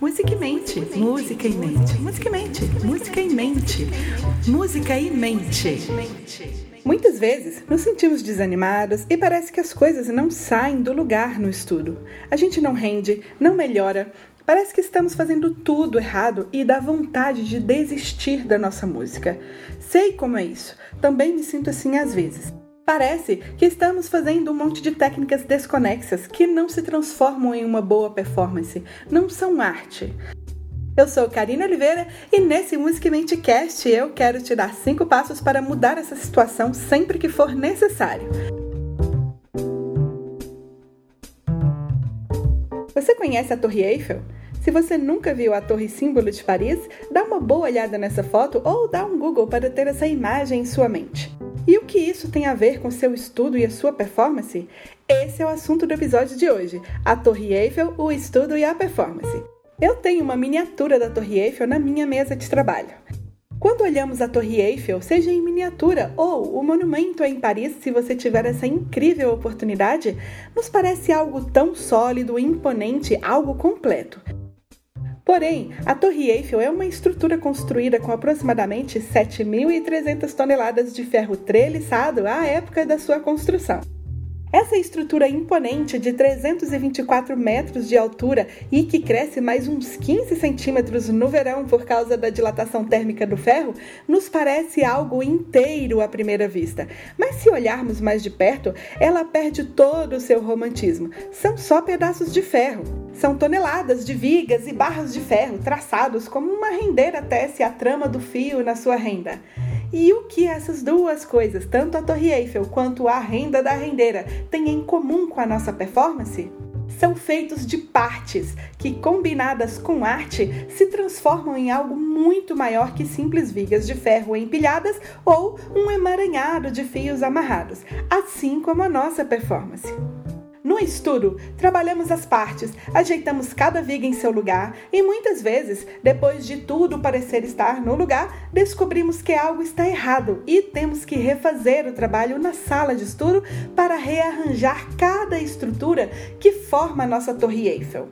Música em mente, música em mente, música em mente, música em mente, música em mente. Muitas vezes nos sentimos desanimados e parece que as coisas não saem do lugar no estudo. A gente não rende, não melhora, Parece que estamos fazendo tudo errado e dá vontade de desistir da nossa música. Sei como é isso, também me sinto assim às vezes. Parece que estamos fazendo um monte de técnicas desconexas que não se transformam em uma boa performance, não são arte. Eu sou Karina Oliveira e nesse Musicamente Cast eu quero te dar cinco passos para mudar essa situação sempre que for necessário. Você conhece a Torre Eiffel? Se você nunca viu a Torre Símbolo de Paris, dá uma boa olhada nessa foto ou dá um Google para ter essa imagem em sua mente. E o que isso tem a ver com seu estudo e a sua performance? Esse é o assunto do episódio de hoje: a Torre Eiffel, o estudo e a performance. Eu tenho uma miniatura da Torre Eiffel na minha mesa de trabalho. Quando olhamos a Torre Eiffel, seja em miniatura ou o monumento em Paris, se você tiver essa incrível oportunidade, nos parece algo tão sólido, imponente, algo completo. Porém, a Torre Eiffel é uma estrutura construída com aproximadamente 7.300 toneladas de ferro treliçado à época da sua construção. Essa estrutura imponente de 324 metros de altura e que cresce mais uns 15 centímetros no verão por causa da dilatação térmica do ferro, nos parece algo inteiro à primeira vista. Mas se olharmos mais de perto, ela perde todo o seu romantismo. São só pedaços de ferro. São toneladas de vigas e barras de ferro traçados como uma rendeira tece a trama do fio na sua renda. E o que essas duas coisas, tanto a Torre Eiffel quanto a renda da rendeira, têm em comum com a nossa performance? São feitos de partes que, combinadas com arte, se transformam em algo muito maior que simples vigas de ferro empilhadas ou um emaranhado de fios amarrados, assim como a nossa performance. No estudo, trabalhamos as partes, ajeitamos cada viga em seu lugar e muitas vezes, depois de tudo parecer estar no lugar, descobrimos que algo está errado e temos que refazer o trabalho na sala de estudo para rearranjar cada estrutura que forma a nossa Torre Eiffel.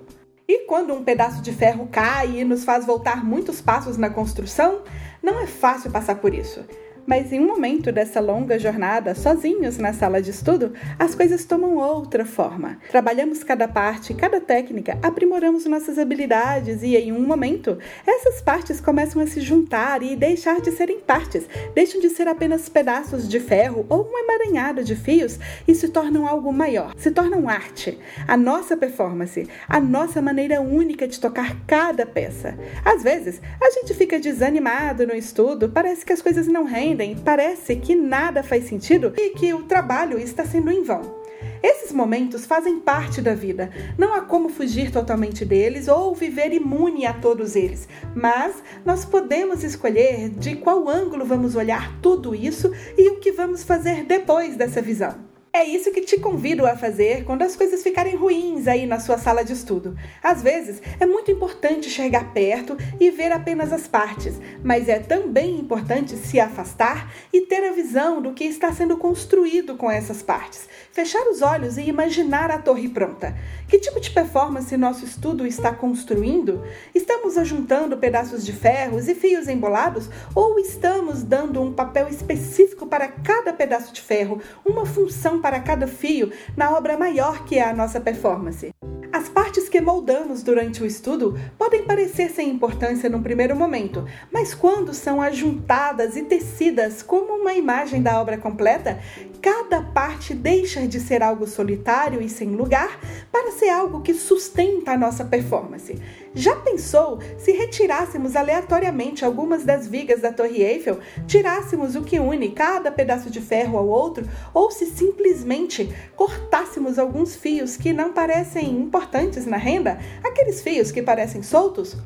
E quando um pedaço de ferro cai e nos faz voltar muitos passos na construção, não é fácil passar por isso. Mas em um momento dessa longa jornada, sozinhos na sala de estudo, as coisas tomam outra forma. Trabalhamos cada parte, cada técnica, aprimoramos nossas habilidades e em um momento, essas partes começam a se juntar e deixar de serem partes, deixam de ser apenas pedaços de ferro ou um emaranhado de fios e se tornam algo maior, se tornam arte, a nossa performance, a nossa maneira única de tocar cada peça. Às vezes, a gente fica desanimado no estudo, parece que as coisas não rendem parece que nada faz sentido e que o trabalho está sendo em vão. Esses momentos fazem parte da vida. Não há como fugir totalmente deles ou viver imune a todos eles, mas nós podemos escolher de qual ângulo vamos olhar tudo isso e o que vamos fazer depois dessa visão. É isso que te convido a fazer quando as coisas ficarem ruins aí na sua sala de estudo. Às vezes é muito importante chegar perto e ver apenas as partes, mas é também importante se afastar e ter a visão do que está sendo construído com essas partes. Fechar os olhos e imaginar a torre pronta. Que tipo de performance nosso estudo está construindo? Estamos ajuntando pedaços de ferros e fios embolados ou estamos dando um papel específico para cada pedaço de ferro, uma função para cada fio na obra maior que é a nossa performance. As partes que moldamos durante o estudo podem parecer sem importância num primeiro momento, mas quando são ajuntadas e tecidas como uma imagem da obra completa, cada parte deixa de ser algo solitário e sem lugar para ser algo que sustenta a nossa performance. Já pensou se retirássemos aleatoriamente algumas das vigas da Torre Eiffel, tirássemos o que une cada pedaço de ferro ao outro, ou se simplesmente cortássemos alguns fios que não parecem importantes na renda, aqueles fios que parecem soltos?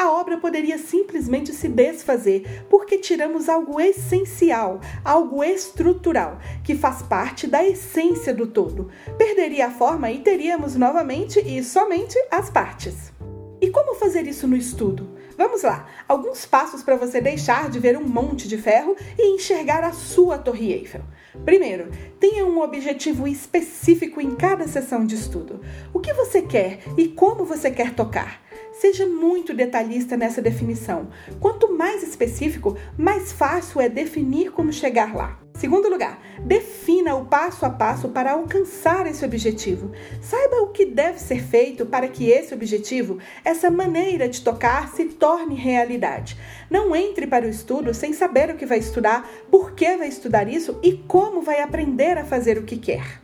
a obra poderia simplesmente se desfazer, porque tiramos algo essencial, algo estrutural, que faz parte da essência do todo. Perderia a forma e teríamos novamente e somente as partes. E como fazer isso no estudo? Vamos lá, alguns passos para você deixar de ver um monte de ferro e enxergar a sua Torre Eiffel. Primeiro, tenha um objetivo específico em cada sessão de estudo. O que você quer e como você quer tocar? Seja muito detalhista nessa definição. Quanto mais específico, mais fácil é definir como chegar lá. Segundo lugar, defina o passo a passo para alcançar esse objetivo. Saiba o que deve ser feito para que esse objetivo, essa maneira de tocar, se torne realidade. Não entre para o estudo sem saber o que vai estudar, por que vai estudar isso e como vai aprender a fazer o que quer.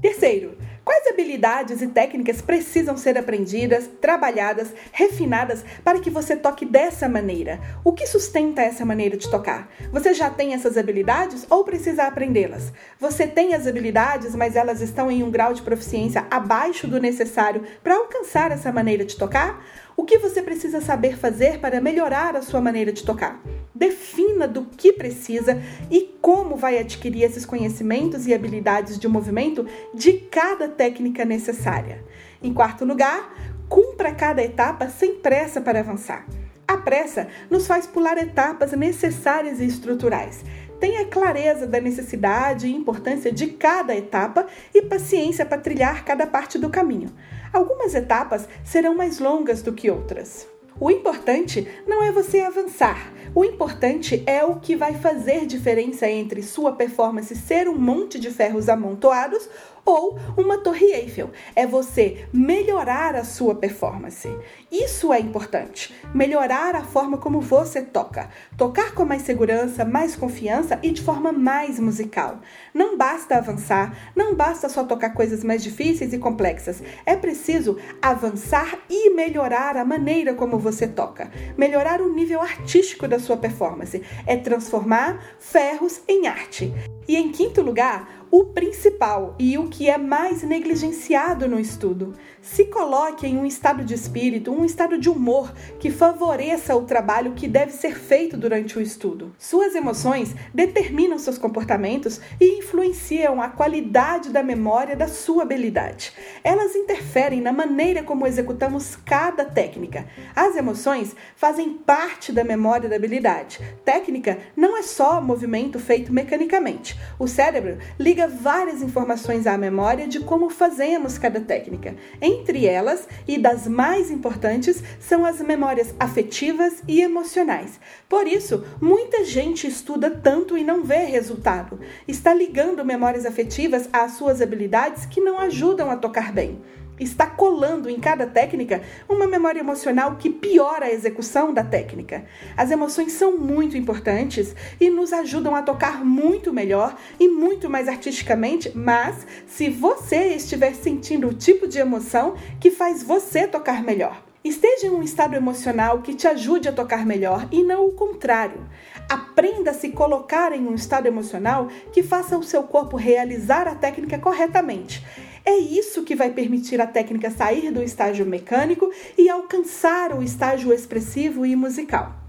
Terceiro, Quais habilidades e técnicas precisam ser aprendidas, trabalhadas, refinadas para que você toque dessa maneira? O que sustenta essa maneira de tocar? Você já tem essas habilidades ou precisa aprendê-las? Você tem as habilidades, mas elas estão em um grau de proficiência abaixo do necessário para alcançar essa maneira de tocar? O que você precisa saber fazer para melhorar a sua maneira de tocar? Defina do que precisa e como vai adquirir esses conhecimentos e habilidades de movimento de cada técnica necessária. Em quarto lugar, cumpra cada etapa sem pressa para avançar. A pressa nos faz pular etapas necessárias e estruturais. Tenha clareza da necessidade e importância de cada etapa e paciência para trilhar cada parte do caminho. Algumas etapas serão mais longas do que outras. O importante não é você avançar, o importante é o que vai fazer diferença entre sua performance ser um monte de ferros amontoados ou uma torre Eiffel. É você melhorar a sua performance. Isso é importante. Melhorar a forma como você toca. Tocar com mais segurança, mais confiança e de forma mais musical. Não basta avançar, não basta só tocar coisas mais difíceis e complexas. É preciso avançar e melhorar a maneira como você toca. Melhorar o nível artístico da sua performance. É transformar ferros em arte. E em quinto lugar, o principal e o que é mais negligenciado no estudo. Se coloque em um estado de espírito, um estado de humor que favoreça o trabalho que deve ser feito durante o estudo. Suas emoções determinam seus comportamentos e influenciam a qualidade da memória da sua habilidade. Elas interferem na maneira como executamos cada técnica. As emoções fazem parte da memória da habilidade. Técnica não é só movimento feito mecanicamente. O cérebro liga várias informações à memória de como fazemos cada técnica. Entre elas, e das mais importantes, são as memórias afetivas e emocionais. Por isso, muita gente estuda tanto e não vê resultado. Está ligando memórias afetivas às suas habilidades que não ajudam a tocar bem está colando em cada técnica uma memória emocional que piora a execução da técnica. As emoções são muito importantes e nos ajudam a tocar muito melhor e muito mais artisticamente, mas se você estiver sentindo o tipo de emoção que faz você tocar melhor. Esteja em um estado emocional que te ajude a tocar melhor e não o contrário. Aprenda a se colocar em um estado emocional que faça o seu corpo realizar a técnica corretamente. É isso que vai permitir a técnica sair do estágio mecânico e alcançar o estágio expressivo e musical.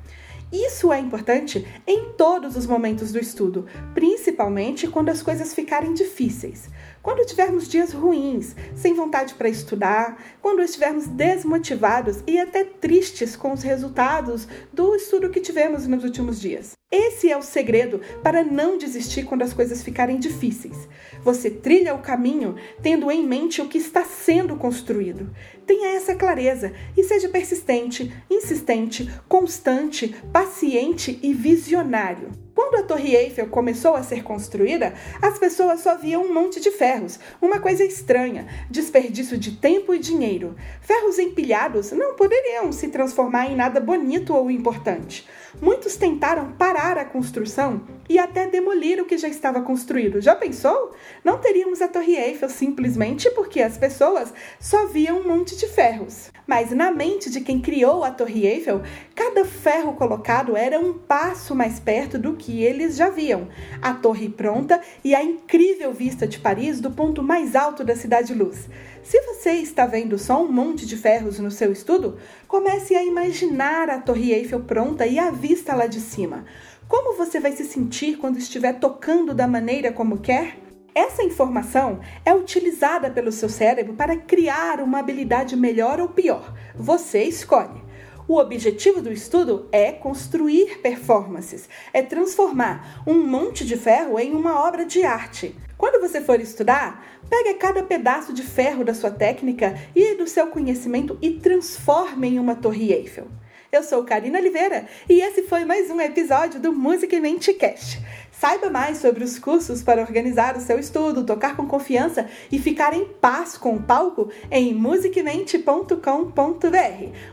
Isso é importante em todos os momentos do estudo, principalmente quando as coisas ficarem difíceis. Quando tivermos dias ruins, sem vontade para estudar, quando estivermos desmotivados e até tristes com os resultados do estudo que tivemos nos últimos dias. Esse é o segredo para não desistir quando as coisas ficarem difíceis. Você trilha o caminho tendo em mente o que está sendo construído. Tenha essa clareza e seja persistente, insistente, constante, paciente e visionário. Quando a Torre Eiffel começou a ser construída, as pessoas só viam um monte de ferros, uma coisa estranha, desperdício de tempo e dinheiro. Ferros empilhados não poderiam se transformar em nada bonito ou importante. Muitos tentaram parar a construção e até demolir o que já estava construído. Já pensou? Não teríamos a Torre Eiffel simplesmente porque as pessoas só viam um monte de ferros. Mas na mente de quem criou a Torre Eiffel, cada ferro colocado era um passo mais perto do que eles já viam. A torre pronta e a incrível vista de Paris do ponto mais alto da Cidade Luz. Se você está vendo só um monte de ferros no seu estudo, comece a imaginar a Torre Eiffel pronta e a vista lá de cima. Como você vai se sentir quando estiver tocando da maneira como quer? Essa informação é utilizada pelo seu cérebro para criar uma habilidade melhor ou pior. Você escolhe. O objetivo do estudo é construir performances, é transformar um monte de ferro em uma obra de arte. Quando você for estudar, pegue cada pedaço de ferro da sua técnica e do seu conhecimento e transforme em uma Torre Eiffel. Eu sou Karina Oliveira e esse foi mais um episódio do Música e Mente Cast. Saiba mais sobre os cursos para organizar o seu estudo, tocar com confiança e ficar em paz com o palco em musiquemente.com.br.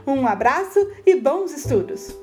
Um abraço e bons estudos!